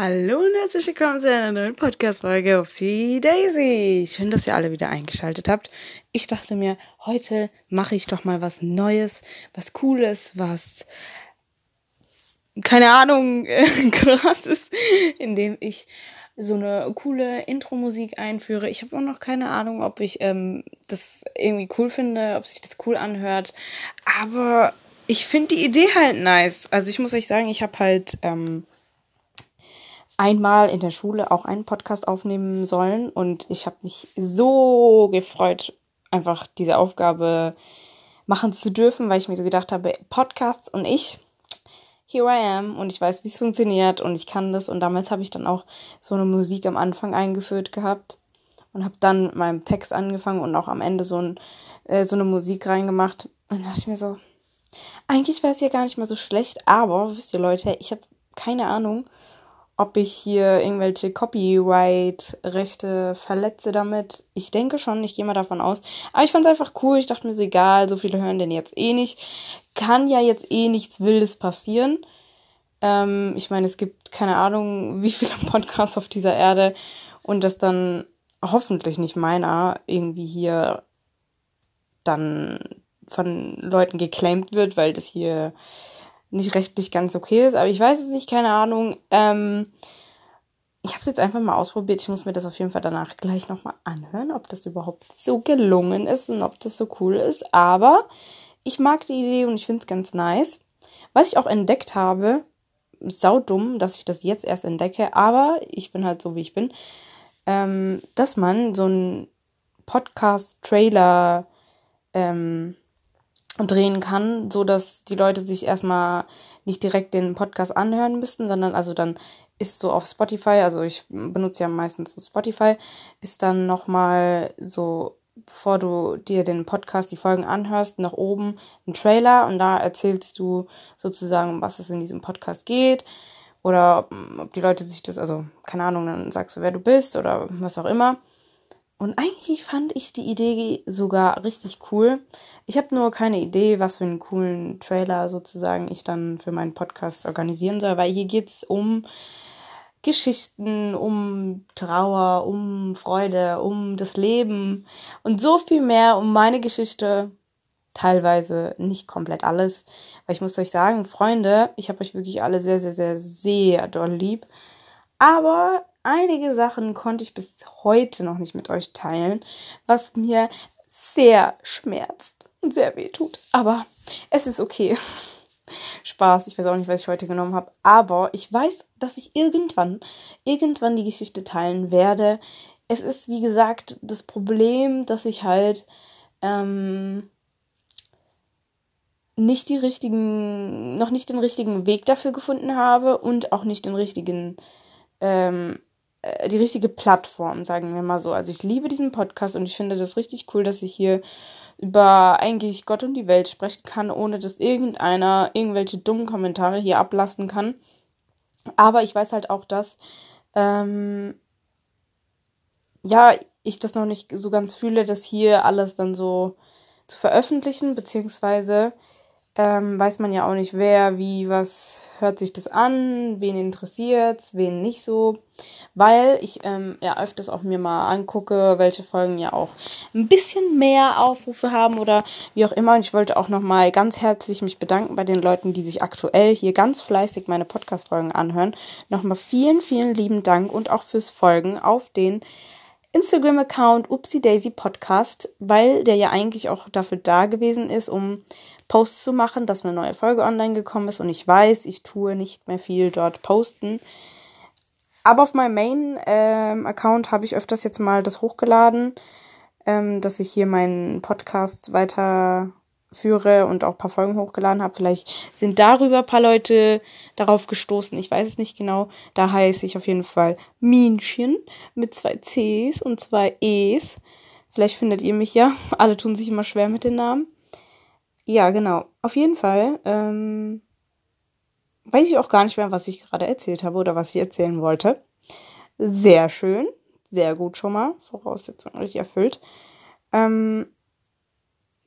Hallo und herzlich willkommen zu einer neuen Podcast-Folge auf Upsi Daisy. Schön, dass ihr alle wieder eingeschaltet habt. Ich dachte mir, heute mache ich doch mal was Neues, was Cooles, was keine Ahnung, krass ist, indem ich so eine coole Intro-Musik einführe. Ich habe auch noch keine Ahnung, ob ich ähm, das irgendwie cool finde, ob sich das cool anhört. Aber ich finde die Idee halt nice. Also ich muss euch sagen, ich habe halt ähm, einmal in der Schule auch einen Podcast aufnehmen sollen. Und ich habe mich so gefreut, einfach diese Aufgabe machen zu dürfen, weil ich mir so gedacht habe, Podcasts und ich, here I am. Und ich weiß, wie es funktioniert und ich kann das. Und damals habe ich dann auch so eine Musik am Anfang eingeführt gehabt und habe dann meinem Text angefangen und auch am Ende so, ein, äh, so eine Musik reingemacht. Und dann dachte ich mir so, eigentlich wäre es ja gar nicht mal so schlecht, aber wisst ihr Leute, ich habe keine Ahnung, ob ich hier irgendwelche Copyright-Rechte verletze damit. Ich denke schon, ich gehe mal davon aus. Aber ich fand es einfach cool. Ich dachte mir so, egal, so viele hören den jetzt eh nicht. Kann ja jetzt eh nichts Wildes passieren. Ähm, ich meine, es gibt keine Ahnung, wie viele Podcasts auf dieser Erde und das dann hoffentlich nicht meiner irgendwie hier dann von Leuten geclaimed wird, weil das hier nicht rechtlich ganz okay ist, aber ich weiß es nicht, keine Ahnung. Ähm, ich habe es jetzt einfach mal ausprobiert. Ich muss mir das auf jeden Fall danach gleich nochmal anhören, ob das überhaupt so gelungen ist und ob das so cool ist. Aber ich mag die Idee und ich finde es ganz nice. Was ich auch entdeckt habe, sau dumm, dass ich das jetzt erst entdecke, aber ich bin halt so, wie ich bin, ähm, dass man so einen Podcast-Trailer ähm, drehen kann, so dass die Leute sich erstmal nicht direkt den Podcast anhören müssten, sondern also dann ist so auf Spotify, also ich benutze ja meistens so Spotify, ist dann nochmal so, bevor du dir den Podcast, die Folgen anhörst, nach oben ein Trailer und da erzählst du sozusagen, um was es in diesem Podcast geht oder ob, ob die Leute sich das, also keine Ahnung, dann sagst du, wer du bist oder was auch immer. Und eigentlich fand ich die Idee sogar richtig cool. Ich habe nur keine Idee, was für einen coolen Trailer sozusagen ich dann für meinen Podcast organisieren soll, weil hier geht's um Geschichten, um Trauer, um Freude, um das Leben und so viel mehr um meine Geschichte. Teilweise nicht komplett alles, weil ich muss euch sagen, Freunde, ich habe euch wirklich alle sehr, sehr, sehr, sehr doll lieb. Aber einige Sachen konnte ich bis heute noch nicht mit euch teilen, was mir sehr schmerzt und sehr weh tut. Aber es ist okay. Spaß, ich weiß auch nicht, was ich heute genommen habe. Aber ich weiß, dass ich irgendwann, irgendwann die Geschichte teilen werde. Es ist, wie gesagt, das Problem, dass ich halt ähm, nicht die richtigen, noch nicht den richtigen Weg dafür gefunden habe und auch nicht den richtigen ähm, äh, die richtige Plattform, sagen wir mal so. Also ich liebe diesen Podcast und ich finde das richtig cool, dass ich hier über eigentlich Gott und die Welt sprechen kann, ohne dass irgendeiner irgendwelche dummen Kommentare hier ablassen kann. Aber ich weiß halt auch, dass ähm, ja, ich das noch nicht so ganz fühle, das hier alles dann so zu veröffentlichen, beziehungsweise ähm, weiß man ja auch nicht, wer, wie, was hört sich das an, wen interessiert's, wen nicht so, weil ich ähm, ja öfters auch mir mal angucke, welche Folgen ja auch ein bisschen mehr Aufrufe haben oder wie auch immer. Und ich wollte auch nochmal ganz herzlich mich bedanken bei den Leuten, die sich aktuell hier ganz fleißig meine Podcast-Folgen anhören. Nochmal vielen, vielen lieben Dank und auch fürs Folgen auf den Instagram-Account Upsi Daisy Podcast, weil der ja eigentlich auch dafür da gewesen ist, um Posts zu machen, dass eine neue Folge online gekommen ist. Und ich weiß, ich tue nicht mehr viel dort posten. Aber auf meinem Main-Account ähm, habe ich öfters jetzt mal das hochgeladen, ähm, dass ich hier meinen Podcast weiter führe und auch ein paar Folgen hochgeladen habe. Vielleicht sind darüber ein paar Leute darauf gestoßen. Ich weiß es nicht genau. Da heiße ich auf jeden Fall Minchen mit zwei Cs und zwei Es. Vielleicht findet ihr mich ja. Alle tun sich immer schwer mit den Namen. Ja, genau. Auf jeden Fall ähm, weiß ich auch gar nicht mehr, was ich gerade erzählt habe oder was ich erzählen wollte. Sehr schön. Sehr gut schon mal. Voraussetzungen richtig erfüllt. Ähm,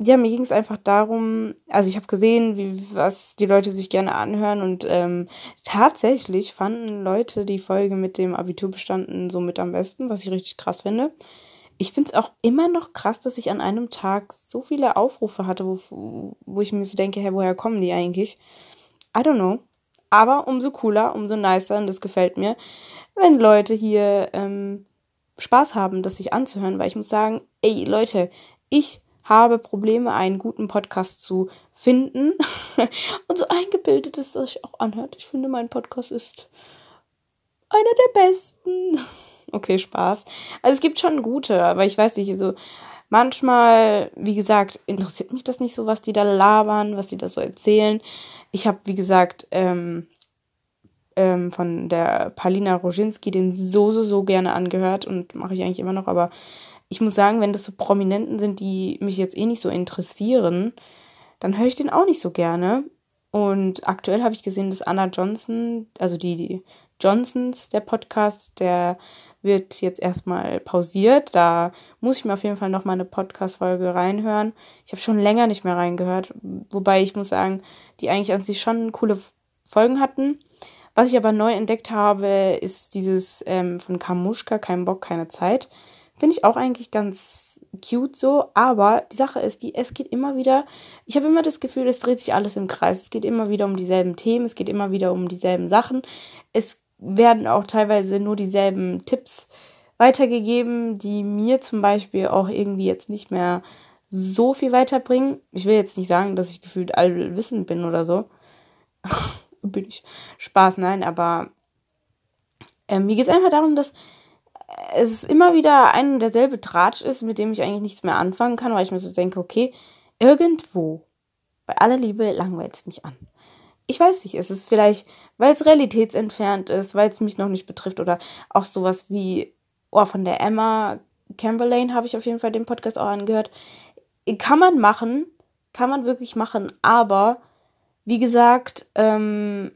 ja, mir ging es einfach darum, also ich habe gesehen, wie, was die Leute sich gerne anhören und ähm, tatsächlich fanden Leute die Folge mit dem Abiturbestanden so mit am besten, was ich richtig krass finde. Ich finde es auch immer noch krass, dass ich an einem Tag so viele Aufrufe hatte, wo, wo ich mir so denke, hey, woher kommen die eigentlich? I don't know. Aber umso cooler, umso nicer, und das gefällt mir, wenn Leute hier ähm, Spaß haben, das sich anzuhören, weil ich muss sagen, ey Leute, ich habe Probleme, einen guten Podcast zu finden. Und so eingebildet ist, dass sich auch anhört. Ich finde, mein Podcast ist einer der besten. Okay, Spaß. Also es gibt schon gute, aber ich weiß nicht, so manchmal, wie gesagt, interessiert mich das nicht so, was die da labern, was die da so erzählen. Ich habe, wie gesagt, ähm, ähm, von der Palina Roginski den so, so, so gerne angehört und mache ich eigentlich immer noch, aber ich muss sagen, wenn das so Prominenten sind, die mich jetzt eh nicht so interessieren, dann höre ich den auch nicht so gerne. Und aktuell habe ich gesehen, dass Anna Johnson, also die, die Johnsons, der Podcast, der wird jetzt erstmal pausiert. Da muss ich mir auf jeden Fall nochmal eine Podcast-Folge reinhören. Ich habe schon länger nicht mehr reingehört, wobei ich muss sagen, die eigentlich an sich schon coole Folgen hatten. Was ich aber neu entdeckt habe, ist dieses ähm, von Kamuschka, kein Bock, keine Zeit. Finde ich auch eigentlich ganz cute so, aber die Sache ist, die, es geht immer wieder, ich habe immer das Gefühl, es dreht sich alles im Kreis. Es geht immer wieder um dieselben Themen, es geht immer wieder um dieselben Sachen. Es werden auch teilweise nur dieselben Tipps weitergegeben, die mir zum Beispiel auch irgendwie jetzt nicht mehr so viel weiterbringen. Ich will jetzt nicht sagen, dass ich gefühlt allwissend bin oder so. bin ich Spaß, nein, aber ähm, mir geht es einfach darum, dass es immer wieder ein und derselbe Tratsch ist, mit dem ich eigentlich nichts mehr anfangen kann, weil ich mir so denke, okay, irgendwo, bei aller Liebe, langweilt es mich an. Ich weiß nicht, es ist vielleicht, weil es realitätsentfernt ist, weil es mich noch nicht betrifft oder auch sowas wie, oh, von der Emma Camberlain habe ich auf jeden Fall den Podcast auch angehört. Kann man machen, kann man wirklich machen, aber wie gesagt, ähm,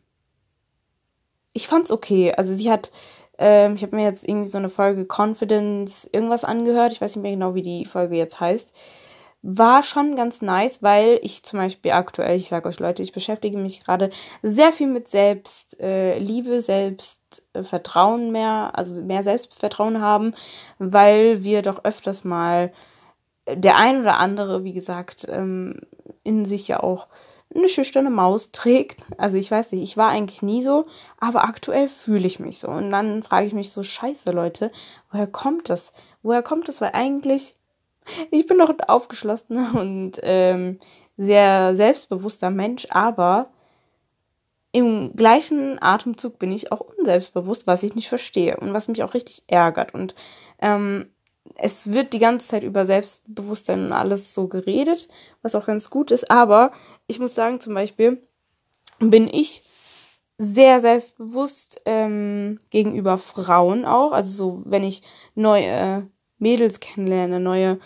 ich fand's okay. Also sie hat ähm, ich habe mir jetzt irgendwie so eine Folge Confidence irgendwas angehört. Ich weiß nicht mehr genau, wie die Folge jetzt heißt. War schon ganz nice, weil ich zum Beispiel aktuell, ich sage euch Leute, ich beschäftige mich gerade sehr viel mit Selbstliebe, äh, Selbstvertrauen mehr, also mehr Selbstvertrauen haben, weil wir doch öfters mal der ein oder andere, wie gesagt, ähm, in sich ja auch eine schüchterne Maus trägt. Also ich weiß nicht, ich war eigentlich nie so, aber aktuell fühle ich mich so. Und dann frage ich mich so, scheiße Leute, woher kommt das? Woher kommt das? Weil eigentlich, ich bin doch ein aufgeschlossener und ähm, sehr selbstbewusster Mensch, aber im gleichen Atemzug bin ich auch unselbstbewusst, was ich nicht verstehe und was mich auch richtig ärgert. Und ähm, es wird die ganze Zeit über Selbstbewusstsein und alles so geredet, was auch ganz gut ist, aber ich muss sagen, zum Beispiel bin ich sehr selbstbewusst ähm, gegenüber Frauen auch. Also so, wenn ich neue Mädels kennenlerne, neue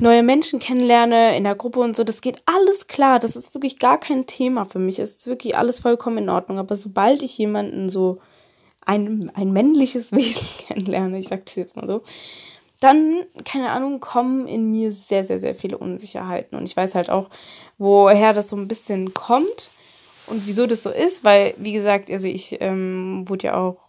neue Menschen kennenlerne in der Gruppe und so, das geht alles klar. Das ist wirklich gar kein Thema für mich. Es ist wirklich alles vollkommen in Ordnung. Aber sobald ich jemanden so ein, ein männliches Wesen kennenlerne, ich sag das jetzt mal so, dann, keine Ahnung, kommen in mir sehr, sehr, sehr viele Unsicherheiten. Und ich weiß halt auch, woher das so ein bisschen kommt und wieso das so ist, weil, wie gesagt, also ich ähm, wurde ja auch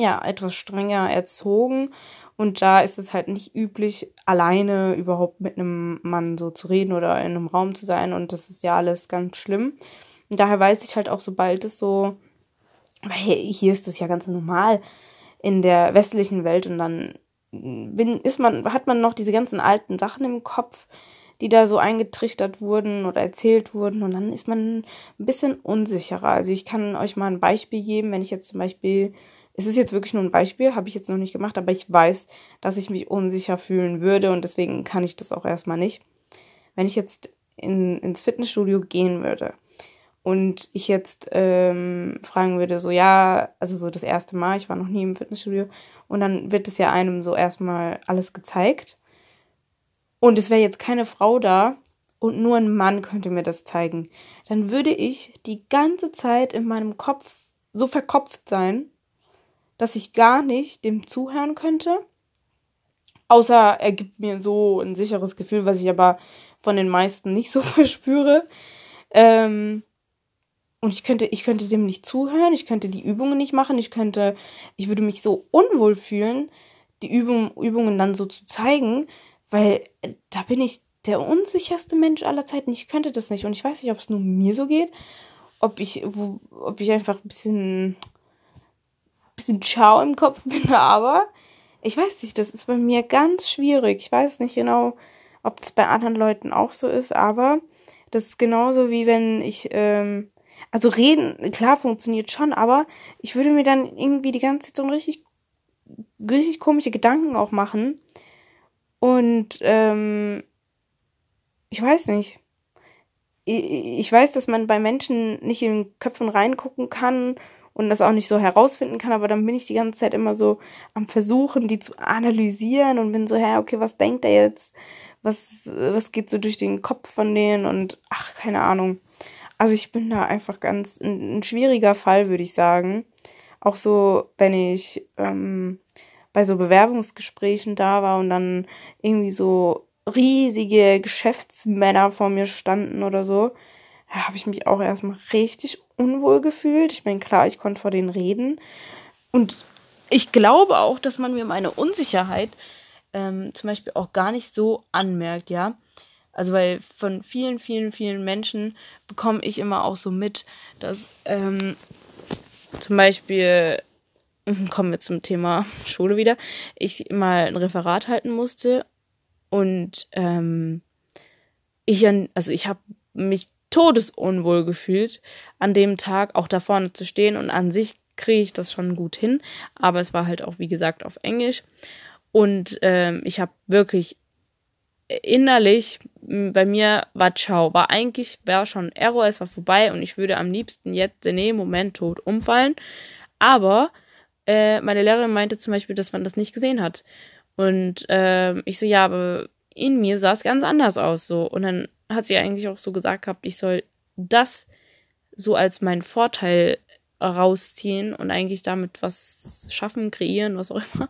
ja etwas strenger erzogen. Und da ist es halt nicht üblich, alleine überhaupt mit einem Mann so zu reden oder in einem Raum zu sein. Und das ist ja alles ganz schlimm. Und daher weiß ich halt auch, sobald es so, weil hier ist es ja ganz normal in der westlichen Welt. Und dann bin, ist man, hat man noch diese ganzen alten Sachen im Kopf, die da so eingetrichtert wurden oder erzählt wurden. Und dann ist man ein bisschen unsicherer. Also ich kann euch mal ein Beispiel geben, wenn ich jetzt zum Beispiel, es ist jetzt wirklich nur ein Beispiel, habe ich jetzt noch nicht gemacht, aber ich weiß, dass ich mich unsicher fühlen würde und deswegen kann ich das auch erstmal nicht. Wenn ich jetzt in, ins Fitnessstudio gehen würde und ich jetzt ähm, fragen würde, so ja, also so das erste Mal, ich war noch nie im Fitnessstudio und dann wird es ja einem so erstmal alles gezeigt und es wäre jetzt keine Frau da und nur ein Mann könnte mir das zeigen, dann würde ich die ganze Zeit in meinem Kopf so verkopft sein, dass ich gar nicht dem zuhören könnte Außer er gibt mir so ein sicheres Gefühl, was ich aber von den meisten nicht so verspüre. Ähm, und ich könnte, ich könnte dem nicht zuhören, ich könnte die Übungen nicht machen, ich könnte, ich würde mich so unwohl fühlen, die Übung, Übungen dann so zu zeigen, weil äh, da bin ich der unsicherste Mensch aller Zeiten. Ich könnte das nicht. Und ich weiß nicht, ob es nur mir so geht, ob ich, wo, ob ich einfach ein bisschen, bisschen Ciao im Kopf bin, aber ich weiß nicht, das ist bei mir ganz schwierig. Ich weiß nicht genau, ob das bei anderen Leuten auch so ist, aber das ist genauso wie wenn ich, ähm, also reden, klar funktioniert schon, aber ich würde mir dann irgendwie die ganze Zeit so richtig, richtig komische Gedanken auch machen. Und ähm, ich weiß nicht. Ich weiß, dass man bei Menschen nicht in den Köpfen reingucken kann und das auch nicht so herausfinden kann, aber dann bin ich die ganze Zeit immer so am Versuchen, die zu analysieren und bin so, hä, okay, was denkt er jetzt? Was, was geht so durch den Kopf von denen und ach, keine Ahnung. Also ich bin da einfach ganz ein, ein schwieriger Fall, würde ich sagen. Auch so, wenn ich ähm, bei so Bewerbungsgesprächen da war und dann irgendwie so riesige Geschäftsmänner vor mir standen oder so, da habe ich mich auch erstmal richtig unwohl gefühlt. Ich meine, klar, ich konnte vor denen reden. Und ich glaube auch, dass man mir meine Unsicherheit ähm, zum Beispiel auch gar nicht so anmerkt, ja. Also weil von vielen, vielen, vielen Menschen bekomme ich immer auch so mit, dass ähm, zum Beispiel, kommen wir zum Thema Schule wieder, ich mal ein Referat halten musste und ähm, ich, also ich habe mich todesunwohl gefühlt, an dem Tag auch da vorne zu stehen. Und an sich kriege ich das schon gut hin, aber es war halt auch wie gesagt auf Englisch. Und ähm, ich habe wirklich innerlich bei mir war ciao, war eigentlich war schon Error, es war vorbei. Und ich würde am liebsten jetzt in dem Moment tot umfallen, aber äh, meine Lehrerin meinte zum Beispiel, dass man das nicht gesehen hat. Und äh, ich so ja, aber in mir sah es ganz anders aus so. Und dann hat sie eigentlich auch so gesagt gehabt, ich soll das so als meinen Vorteil rausziehen und eigentlich damit was schaffen, kreieren, was auch immer.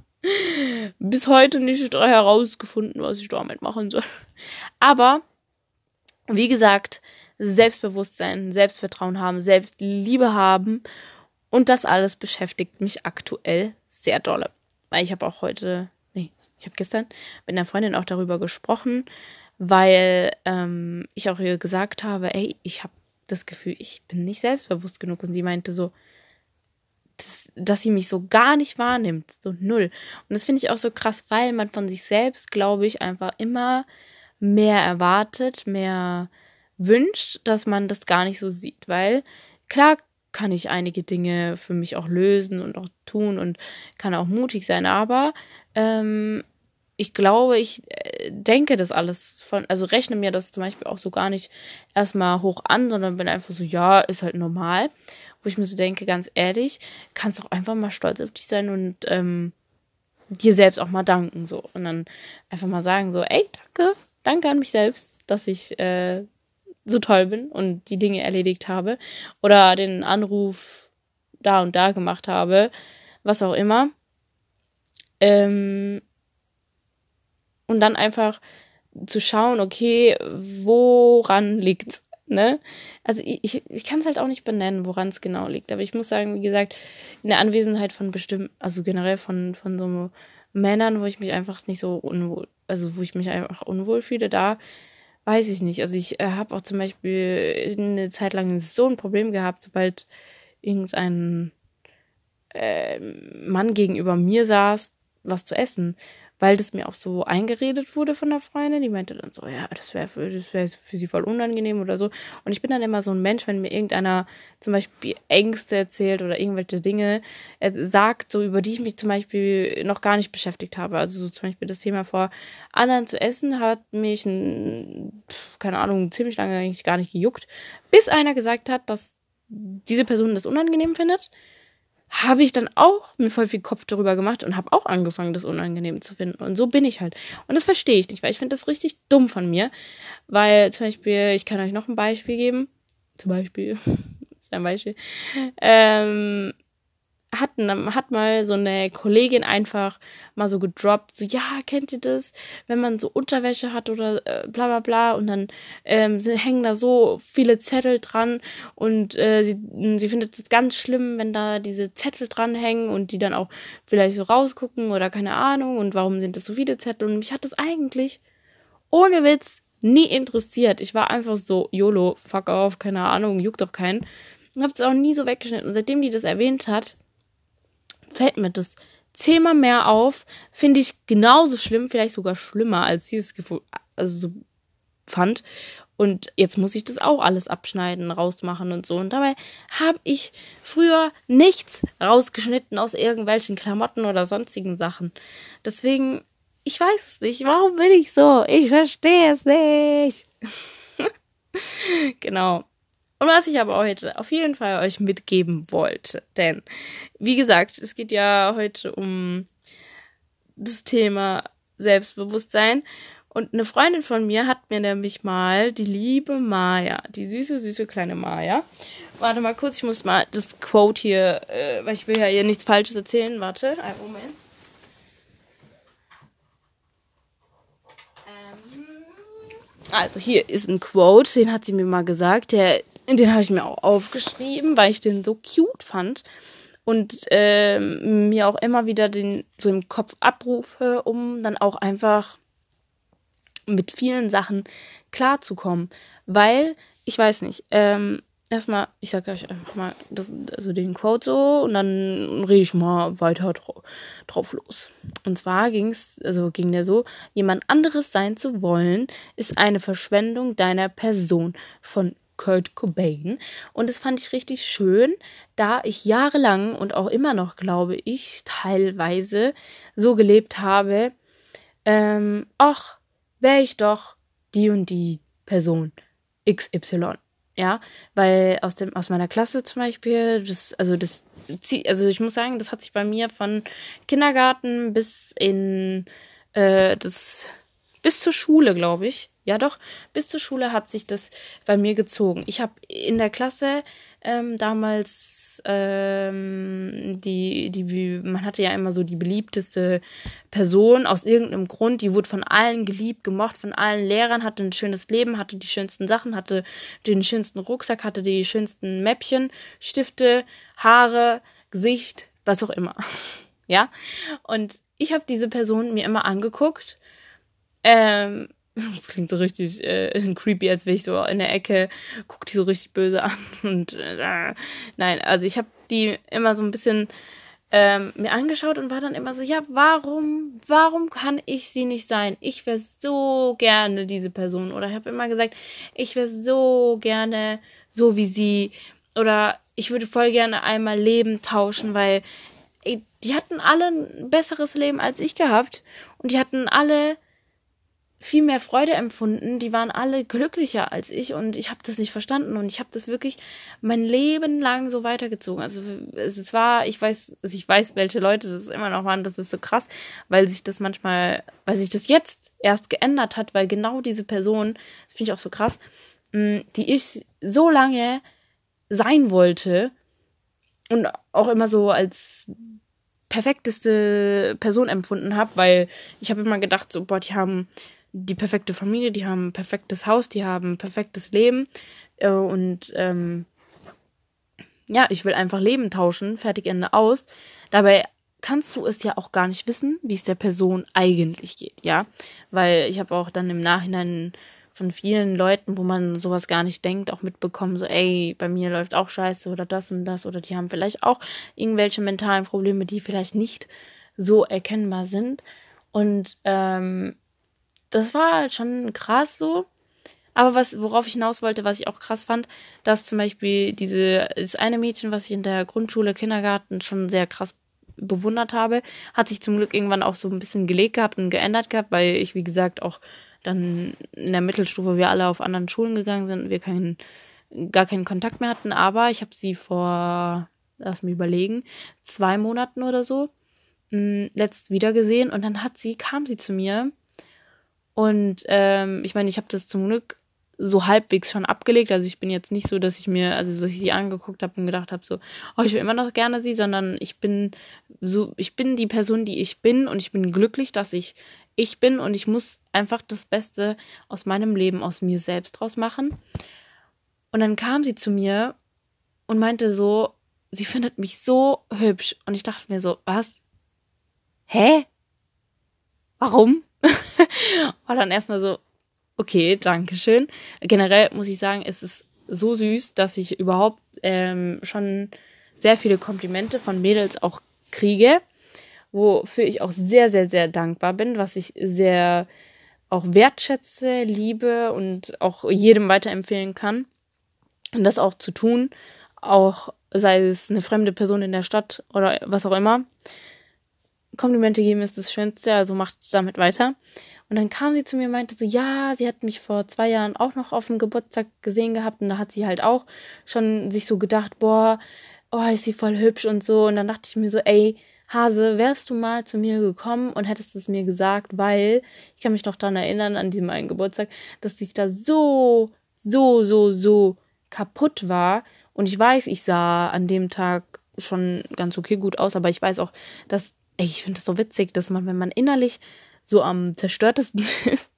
Bis heute nicht herausgefunden, was ich damit machen soll. Aber, wie gesagt, Selbstbewusstsein, Selbstvertrauen haben, Selbstliebe haben und das alles beschäftigt mich aktuell sehr dolle. Weil ich habe auch heute, nee, ich habe gestern mit einer Freundin auch darüber gesprochen, weil ähm, ich auch ihr gesagt habe, ey, ich habe das Gefühl, ich bin nicht selbstbewusst genug. Und sie meinte so, dass, dass sie mich so gar nicht wahrnimmt, so null. Und das finde ich auch so krass, weil man von sich selbst, glaube ich, einfach immer mehr erwartet, mehr wünscht, dass man das gar nicht so sieht. Weil klar kann ich einige Dinge für mich auch lösen und auch tun und kann auch mutig sein, aber ähm, ich glaube, ich äh, denke das alles von, also rechne mir das zum Beispiel auch so gar nicht erstmal hoch an, sondern bin einfach so, ja, ist halt normal. Wo ich mir so denke, ganz ehrlich, kannst auch einfach mal stolz auf dich sein und ähm, dir selbst auch mal danken, so. Und dann einfach mal sagen, so, ey, danke, danke an mich selbst, dass ich äh, so toll bin und die Dinge erledigt habe. Oder den Anruf da und da gemacht habe, was auch immer. Ähm, und dann einfach zu schauen, okay, woran liegt's? Ne? Also ich, ich kann es halt auch nicht benennen, woran es genau liegt. Aber ich muss sagen, wie gesagt, in der Anwesenheit von bestimmten, also generell von, von so Männern, wo ich mich einfach nicht so unwohl, also wo ich mich einfach unwohl fühle, da weiß ich nicht. Also ich äh, habe auch zum Beispiel eine Zeit lang so ein Problem gehabt, sobald irgendein äh, Mann gegenüber mir saß, was zu essen weil das mir auch so eingeredet wurde von der Freundin. Die meinte dann so, ja, das wäre für, wär für sie voll unangenehm oder so. Und ich bin dann immer so ein Mensch, wenn mir irgendeiner zum Beispiel Ängste erzählt oder irgendwelche Dinge sagt, so über die ich mich zum Beispiel noch gar nicht beschäftigt habe. Also so zum Beispiel das Thema vor anderen zu essen hat mich, keine Ahnung, ziemlich lange eigentlich gar nicht gejuckt, bis einer gesagt hat, dass diese Person das unangenehm findet habe ich dann auch mir voll viel Kopf darüber gemacht und habe auch angefangen, das unangenehm zu finden. Und so bin ich halt. Und das verstehe ich nicht, weil ich finde das richtig dumm von mir. Weil zum Beispiel, ich kann euch noch ein Beispiel geben. Zum Beispiel, ist ein Beispiel. Ähm, hat, hat mal so eine Kollegin einfach mal so gedroppt, so, ja, kennt ihr das, wenn man so Unterwäsche hat oder äh, bla bla bla und dann ähm, hängen da so viele Zettel dran und äh, sie, sie findet es ganz schlimm, wenn da diese Zettel dran hängen und die dann auch vielleicht so rausgucken oder keine Ahnung und warum sind das so viele Zettel und mich hat das eigentlich ohne Witz nie interessiert. Ich war einfach so, YOLO, fuck off, keine Ahnung, juckt doch keinen. Und hab's auch nie so weggeschnitten. Und seitdem die das erwähnt hat, fällt mir das zehnmal mehr auf. Finde ich genauso schlimm, vielleicht sogar schlimmer, als sie es also so fand. Und jetzt muss ich das auch alles abschneiden, rausmachen und so. Und dabei habe ich früher nichts rausgeschnitten aus irgendwelchen Klamotten oder sonstigen Sachen. Deswegen, ich weiß es nicht. Warum bin ich so? Ich verstehe es nicht. genau. Und was ich aber heute auf jeden Fall euch mitgeben wollte, denn wie gesagt, es geht ja heute um das Thema Selbstbewusstsein. Und eine Freundin von mir hat mir nämlich mal die liebe Maya, die süße, süße kleine Maya. Warte mal kurz, ich muss mal das Quote hier, äh, weil ich will ja hier nichts Falsches erzählen. Warte, einen Moment. Ähm, also hier ist ein Quote, den hat sie mir mal gesagt. Der den habe ich mir auch aufgeschrieben, weil ich den so cute fand und äh, mir auch immer wieder den so im Kopf abrufe, um dann auch einfach mit vielen Sachen klarzukommen. Weil, ich weiß nicht, ähm, erstmal, ich sage euch einfach mal das, also den Quote so und dann rede ich mal weiter drauf, drauf los. Und zwar ging's, also ging der so, jemand anderes sein zu wollen, ist eine Verschwendung deiner Person von Kurt Cobain. Und das fand ich richtig schön, da ich jahrelang und auch immer noch, glaube ich, teilweise so gelebt habe, ähm, ach, wäre ich doch die und die Person XY. Ja, weil aus dem, aus meiner Klasse zum Beispiel, das, also das, also ich muss sagen, das hat sich bei mir von Kindergarten bis in äh, das, bis zur Schule, glaube ich, ja, doch, bis zur Schule hat sich das bei mir gezogen. Ich habe in der Klasse ähm, damals ähm, die, die, man hatte ja immer so die beliebteste Person aus irgendeinem Grund, die wurde von allen geliebt, gemocht, von allen Lehrern, hatte ein schönes Leben, hatte die schönsten Sachen, hatte den schönsten Rucksack, hatte die schönsten Mäppchen, Stifte, Haare, Gesicht, was auch immer. ja, und ich habe diese Person mir immer angeguckt. Ähm, das klingt so richtig äh, creepy, als wäre ich so in der Ecke, guck die so richtig böse an und äh, nein, also ich habe die immer so ein bisschen ähm, mir angeschaut und war dann immer so, ja, warum, warum kann ich sie nicht sein? Ich wäre so gerne diese Person. Oder ich habe immer gesagt, ich wäre so gerne so wie sie. Oder ich würde voll gerne einmal Leben tauschen, weil ey, die hatten alle ein besseres Leben als ich gehabt. Und die hatten alle viel mehr Freude empfunden. Die waren alle glücklicher als ich und ich habe das nicht verstanden und ich habe das wirklich mein Leben lang so weitergezogen. Also es war, ich weiß, also ich weiß, welche Leute es immer noch waren. Das ist so krass, weil sich das manchmal, weil sich das jetzt erst geändert hat, weil genau diese Person, das finde ich auch so krass, mm, die ich so lange sein wollte und auch immer so als perfekteste Person empfunden habe, weil ich habe immer gedacht, so, boah, die haben die perfekte Familie, die haben ein perfektes Haus, die haben ein perfektes Leben. Äh, und ähm, ja, ich will einfach Leben tauschen, fertig Ende aus. Dabei kannst du es ja auch gar nicht wissen, wie es der Person eigentlich geht, ja. Weil ich habe auch dann im Nachhinein von vielen Leuten, wo man sowas gar nicht denkt, auch mitbekommen, so, ey, bei mir läuft auch scheiße oder das und das oder die haben vielleicht auch irgendwelche mentalen Probleme, die vielleicht nicht so erkennbar sind. Und ähm, das war halt schon krass so. Aber was, worauf ich hinaus wollte, was ich auch krass fand, dass zum Beispiel diese, das eine Mädchen, was ich in der Grundschule, Kindergarten schon sehr krass bewundert habe, hat sich zum Glück irgendwann auch so ein bisschen gelegt gehabt und geändert gehabt, weil ich, wie gesagt, auch dann in der Mittelstufe wir alle auf anderen Schulen gegangen sind und wir keinen, gar keinen Kontakt mehr hatten. Aber ich habe sie vor, lass mich überlegen, zwei Monaten oder so mh, letzt wieder gesehen und dann hat sie, kam sie zu mir und ähm, ich meine, ich habe das zum Glück so halbwegs schon abgelegt. Also ich bin jetzt nicht so, dass ich mir, also dass ich sie angeguckt habe und gedacht habe, so, oh, ich will immer noch gerne sie, sondern ich bin so, ich bin die Person, die ich bin und ich bin glücklich, dass ich ich bin und ich muss einfach das Beste aus meinem Leben, aus mir selbst draus machen. Und dann kam sie zu mir und meinte so, sie findet mich so hübsch. Und ich dachte mir so, was? Hä? Warum? War dann erstmal so, okay, danke schön. Generell muss ich sagen, es ist so süß, dass ich überhaupt ähm, schon sehr viele Komplimente von Mädels auch kriege, wofür ich auch sehr, sehr, sehr dankbar bin, was ich sehr auch wertschätze, liebe und auch jedem weiterempfehlen kann. Und das auch zu tun, auch sei es eine fremde Person in der Stadt oder was auch immer. Komplimente geben ist das Schönste, also macht damit weiter. Und dann kam sie zu mir und meinte so, ja, sie hat mich vor zwei Jahren auch noch auf dem Geburtstag gesehen gehabt und da hat sie halt auch schon sich so gedacht, boah, oh, ist sie voll hübsch und so. Und dann dachte ich mir so, ey, Hase, wärst du mal zu mir gekommen und hättest es mir gesagt, weil ich kann mich noch daran erinnern, an diesem einen Geburtstag, dass ich da so, so, so, so kaputt war. Und ich weiß, ich sah an dem Tag schon ganz okay gut aus, aber ich weiß auch, dass, ey, ich finde es so witzig, dass man, wenn man innerlich so am zerstörtesten ist,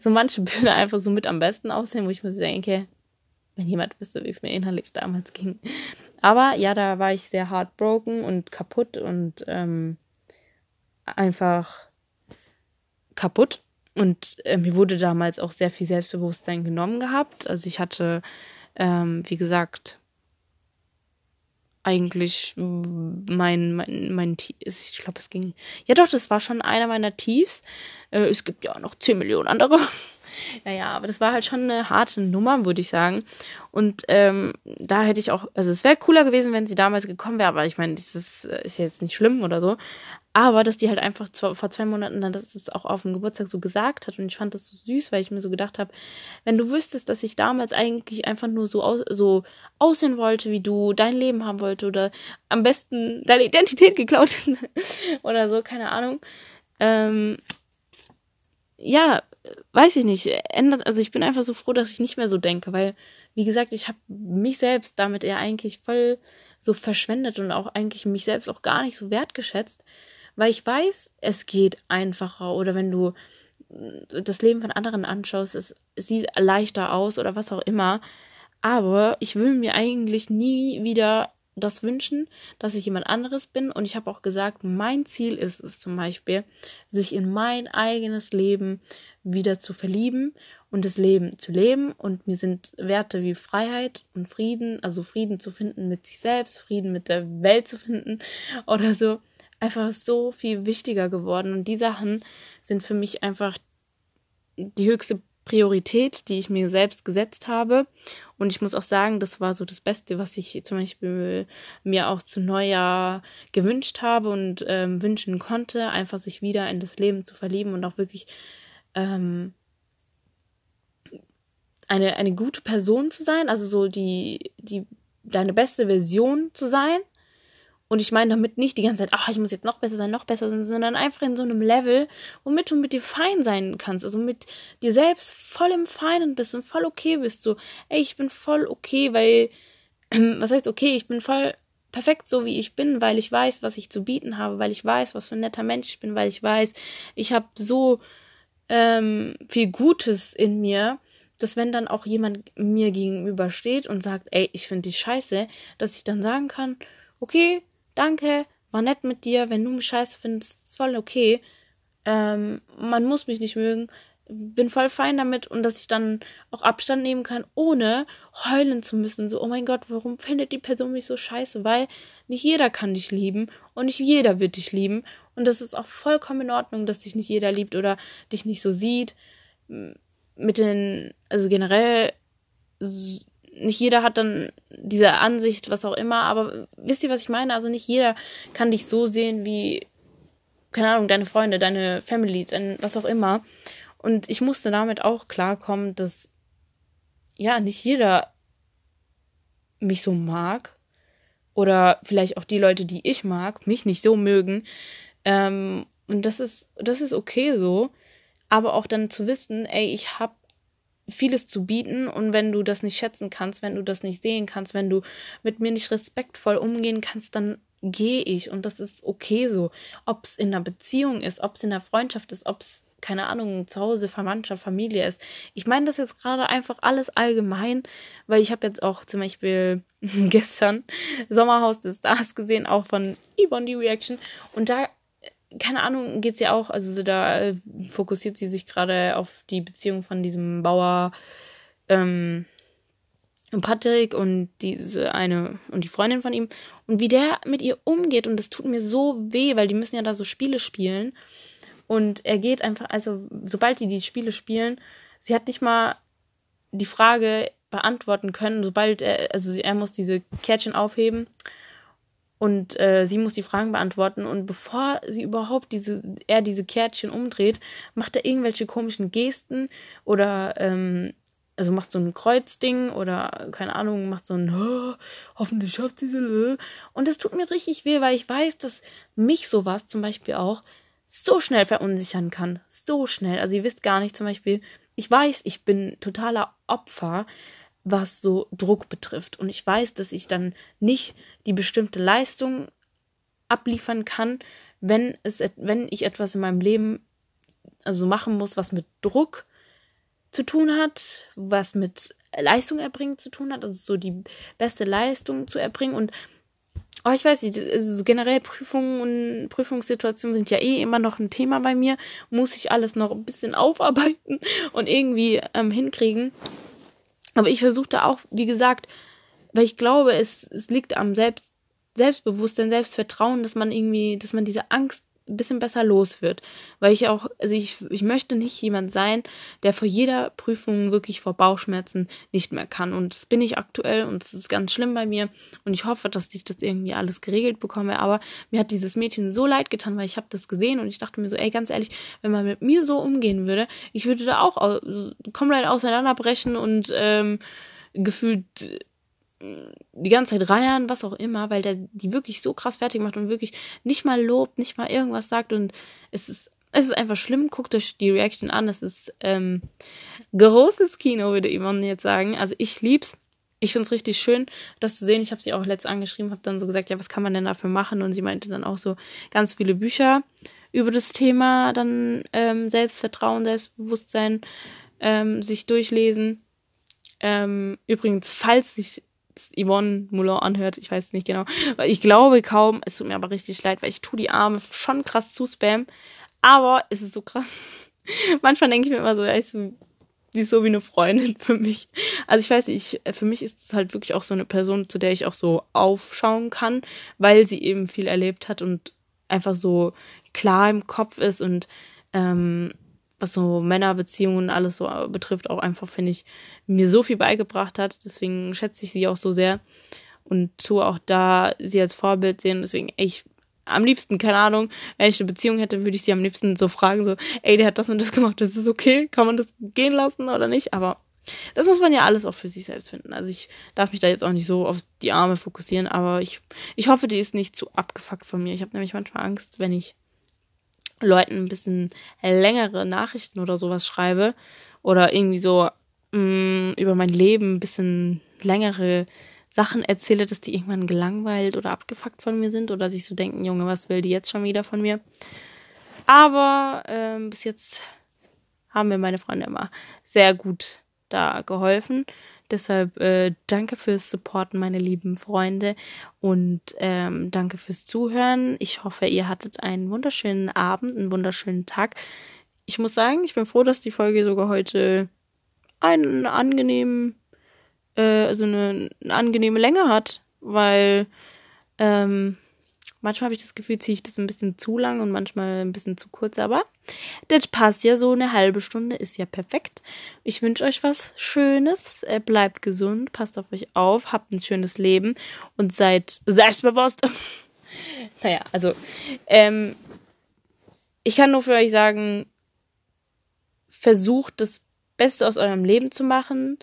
so manche Bilder einfach so mit am besten aussehen, wo ich mir denke, wenn jemand wüsste, wie es mir innerlich damals ging. Aber ja, da war ich sehr heartbroken und kaputt und ähm, einfach kaputt. Und äh, mir wurde damals auch sehr viel Selbstbewusstsein genommen gehabt. Also ich hatte, ähm, wie gesagt, eigentlich mein, mein, mein, ich glaube, es ging, ja doch, das war schon einer meiner Tiefs. Äh, es gibt ja auch noch 10 Millionen andere. ja, ja, aber das war halt schon eine harte Nummer, würde ich sagen. Und ähm, da hätte ich auch, also es wäre cooler gewesen, wenn sie damals gekommen wäre, aber ich meine, das ist, äh, ist jetzt nicht schlimm oder so. Aber dass die halt einfach vor zwei Monaten dann das auch auf dem Geburtstag so gesagt hat und ich fand das so süß, weil ich mir so gedacht habe, wenn du wüsstest, dass ich damals eigentlich einfach nur so, aus, so aussehen wollte wie du, dein Leben haben wollte oder am besten deine Identität geklaut oder so, keine Ahnung. Ähm, ja, weiß ich nicht, ändert, also ich bin einfach so froh, dass ich nicht mehr so denke, weil, wie gesagt, ich habe mich selbst damit eher eigentlich voll so verschwendet und auch eigentlich mich selbst auch gar nicht so wertgeschätzt weil ich weiß, es geht einfacher oder wenn du äh, das Leben von anderen anschaust, es, es sieht leichter aus oder was auch immer. Aber ich will mir eigentlich nie wieder das wünschen, dass ich jemand anderes bin. Und ich habe auch gesagt, mein Ziel ist es zum Beispiel, sich in mein eigenes Leben wieder zu verlieben und das Leben zu leben. Und mir sind Werte wie Freiheit und Frieden, also Frieden zu finden mit sich selbst, Frieden mit der Welt zu finden oder so, einfach so viel wichtiger geworden. Und die Sachen sind für mich einfach die höchste Priorität, die ich mir selbst gesetzt habe. Und ich muss auch sagen, das war so das Beste, was ich zum Beispiel mir auch zu Neujahr gewünscht habe und ähm, wünschen konnte, einfach sich wieder in das Leben zu verlieben und auch wirklich ähm, eine, eine gute Person zu sein, also so die, die, deine beste Version zu sein und ich meine damit nicht die ganze Zeit, ach, ich muss jetzt noch besser sein, noch besser sein, sondern einfach in so einem Level, womit du mit dir fein sein kannst. Also mit dir selbst voll im Feinen bist und voll okay bist. So, ey, ich bin voll okay, weil, was heißt okay, ich bin voll perfekt so, wie ich bin, weil ich weiß, was ich zu bieten habe, weil ich weiß, was für ein netter Mensch ich bin, weil ich weiß, ich habe so ähm, viel Gutes in mir, dass wenn dann auch jemand mir gegenübersteht und sagt, ey, ich finde dich scheiße, dass ich dann sagen kann, okay, danke, war nett mit dir, wenn du mich scheiße findest, ist voll okay. Ähm, man muss mich nicht mögen, bin voll fein damit und dass ich dann auch Abstand nehmen kann, ohne heulen zu müssen. So, oh mein Gott, warum findet die Person mich so scheiße? Weil nicht jeder kann dich lieben und nicht jeder wird dich lieben. Und das ist auch vollkommen in Ordnung, dass dich nicht jeder liebt oder dich nicht so sieht. Mit den, also generell nicht jeder hat dann diese Ansicht, was auch immer, aber wisst ihr, was ich meine? Also nicht jeder kann dich so sehen wie, keine Ahnung, deine Freunde, deine Family, dein, was auch immer. Und ich musste damit auch klarkommen, dass ja, nicht jeder mich so mag. Oder vielleicht auch die Leute, die ich mag, mich nicht so mögen. Ähm, und das ist, das ist okay so. Aber auch dann zu wissen, ey, ich hab vieles zu bieten und wenn du das nicht schätzen kannst, wenn du das nicht sehen kannst, wenn du mit mir nicht respektvoll umgehen kannst, dann gehe ich und das ist okay so. Ob es in einer Beziehung ist, ob es in einer Freundschaft ist, ob es keine Ahnung, zu Hause, Verwandtschaft, Familie ist. Ich meine das jetzt gerade einfach alles allgemein, weil ich habe jetzt auch zum Beispiel gestern Sommerhaus des Stars gesehen, auch von Yvonne die Reaction. Und da, keine Ahnung, geht ja auch, also da äh, fokussiert sie sich gerade auf die Beziehung von diesem Bauer, ähm, Patrick und diese eine und die Freundin von ihm. Und wie der mit ihr umgeht und das tut mir so weh, weil die müssen ja da so Spiele spielen. Und er geht einfach, also sobald die die Spiele spielen, sie hat nicht mal die Frage beantworten können, sobald er, also er muss diese Kärtchen aufheben und äh, sie muss die Fragen beantworten und bevor sie überhaupt diese, er diese Kärtchen umdreht, macht er irgendwelche komischen Gesten oder ähm, also macht so ein Kreuzding oder keine Ahnung, macht so ein oh, hoffentlich schafft sie es. Und das tut mir richtig weh, weil ich weiß, dass mich sowas zum Beispiel auch so schnell verunsichern kann. So schnell. Also ihr wisst gar nicht zum Beispiel, ich weiß, ich bin totaler Opfer, was so Druck betrifft. Und ich weiß, dass ich dann nicht die bestimmte Leistung abliefern kann, wenn es, wenn ich etwas in meinem Leben also machen muss, was mit Druck zu tun hat, was mit Leistung erbringen zu tun hat, also so die beste Leistung zu erbringen. Und Oh, ich weiß nicht, also generell Prüfungen und Prüfungssituationen sind ja eh immer noch ein Thema bei mir. Muss ich alles noch ein bisschen aufarbeiten und irgendwie ähm, hinkriegen. Aber ich versuche da auch, wie gesagt, weil ich glaube, es, es liegt am Selbst, Selbstbewusstsein, Selbstvertrauen, dass man irgendwie, dass man diese Angst ein bisschen besser los wird. Weil ich auch, also ich, ich möchte nicht jemand sein, der vor jeder Prüfung wirklich vor Bauchschmerzen nicht mehr kann. Und das bin ich aktuell und das ist ganz schlimm bei mir. Und ich hoffe, dass ich das irgendwie alles geregelt bekomme. Aber mir hat dieses Mädchen so leid getan, weil ich habe das gesehen und ich dachte mir so, ey, ganz ehrlich, wenn man mit mir so umgehen würde, ich würde da auch komplett auseinanderbrechen und ähm, gefühlt die ganze Zeit reiern, was auch immer, weil der die wirklich so krass fertig macht und wirklich nicht mal lobt, nicht mal irgendwas sagt und es ist es ist einfach schlimm. Guckt euch die Reaction an. Es ist ähm, großes Kino, würde Yvonne jetzt sagen. Also ich lieb's. Ich finde es richtig schön, das zu sehen. Ich habe sie auch letztens angeschrieben, habe dann so gesagt, ja, was kann man denn dafür machen? Und sie meinte dann auch so ganz viele Bücher über das Thema, dann ähm, Selbstvertrauen, Selbstbewusstsein ähm, sich durchlesen. Ähm, übrigens, falls sich Yvonne Moulin anhört, ich weiß nicht genau, weil ich glaube kaum, es tut mir aber richtig leid, weil ich tue die Arme schon krass zu spam, aber es ist so krass. Manchmal denke ich mir immer so, ja, ich so, die ist so wie eine Freundin für mich. Also ich weiß nicht, ich, für mich ist es halt wirklich auch so eine Person, zu der ich auch so aufschauen kann, weil sie eben viel erlebt hat und einfach so klar im Kopf ist und ähm, was so Männerbeziehungen alles so betrifft, auch einfach, finde ich, mir so viel beigebracht hat. Deswegen schätze ich sie auch so sehr und tue auch da sie als Vorbild sehen. Deswegen, ich am liebsten, keine Ahnung, wenn ich eine Beziehung hätte, würde ich sie am liebsten so fragen, so, ey, der hat das und das gemacht, das ist okay, kann man das gehen lassen oder nicht? Aber das muss man ja alles auch für sich selbst finden. Also ich darf mich da jetzt auch nicht so auf die Arme fokussieren, aber ich, ich hoffe, die ist nicht zu abgefuckt von mir. Ich habe nämlich manchmal Angst, wenn ich Leuten ein bisschen längere Nachrichten oder sowas schreibe oder irgendwie so mh, mm, über mein Leben ein bisschen längere Sachen erzähle, dass die irgendwann gelangweilt oder abgefuckt von mir sind oder sich so denken, Junge, was will die jetzt schon wieder von mir? Aber ähm, bis jetzt haben mir meine Freunde immer sehr gut da geholfen. Deshalb äh, danke fürs Supporten, meine lieben Freunde. Und ähm, danke fürs Zuhören. Ich hoffe, ihr hattet einen wunderschönen Abend, einen wunderschönen Tag. Ich muss sagen, ich bin froh, dass die Folge sogar heute einen angenehmen, äh, also eine, eine angenehme Länge hat, weil ähm, Manchmal habe ich das Gefühl, ziehe ich das ein bisschen zu lang und manchmal ein bisschen zu kurz, aber das passt ja so. Eine halbe Stunde ist ja perfekt. Ich wünsche euch was Schönes. Äh, bleibt gesund, passt auf euch auf, habt ein schönes Leben und seid selbstbewusst. naja, also, ähm, ich kann nur für euch sagen, versucht das Beste aus eurem Leben zu machen.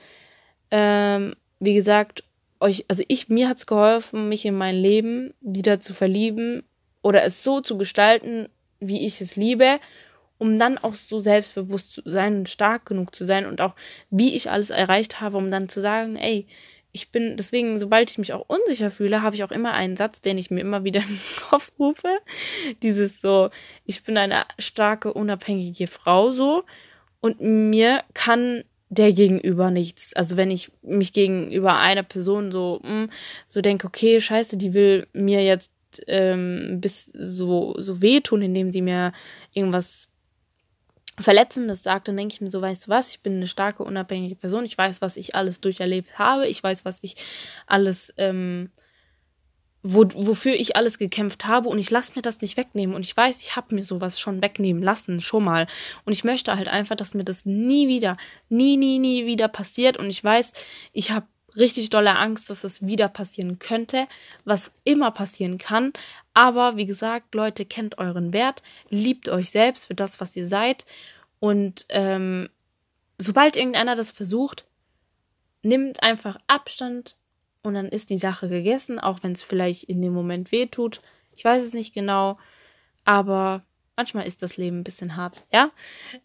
Ähm, wie gesagt, euch, also ich, mir hat's geholfen, mich in mein Leben wieder zu verlieben oder es so zu gestalten, wie ich es liebe um dann auch so selbstbewusst zu sein und stark genug zu sein und auch wie ich alles erreicht habe, um dann zu sagen, ey, ich bin deswegen, sobald ich mich auch unsicher fühle, habe ich auch immer einen Satz, den ich mir immer wieder im Kopf rufe. Dieses so, ich bin eine starke, unabhängige Frau so und mir kann der Gegenüber nichts. Also wenn ich mich gegenüber einer Person so, mh, hm, so denke, okay, scheiße, die will mir jetzt ähm, bis so, so wehtun, indem sie mir irgendwas Verletzendes sagt, dann denke ich mir so, weißt du was, ich bin eine starke, unabhängige Person, ich weiß, was ich alles durcherlebt habe, ich weiß, was ich alles, ähm, wo, wofür ich alles gekämpft habe und ich lasse mir das nicht wegnehmen und ich weiß, ich habe mir sowas schon wegnehmen lassen, schon mal und ich möchte halt einfach, dass mir das nie wieder, nie, nie, nie wieder passiert und ich weiß, ich habe richtig dolle Angst, dass es wieder passieren könnte, was immer passieren kann. Aber wie gesagt, Leute, kennt euren Wert, liebt euch selbst für das, was ihr seid. Und ähm, sobald irgendeiner das versucht, nimmt einfach Abstand und dann ist die Sache gegessen, auch wenn es vielleicht in dem Moment weh tut. Ich weiß es nicht genau, aber manchmal ist das Leben ein bisschen hart, ja?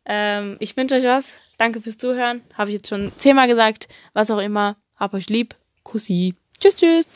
Ähm, ich wünsche euch was. Danke fürs Zuhören. Habe ich jetzt schon zehnmal gesagt. Was auch immer. Hab euch lieb. Kussi. Tschüss, tschüss.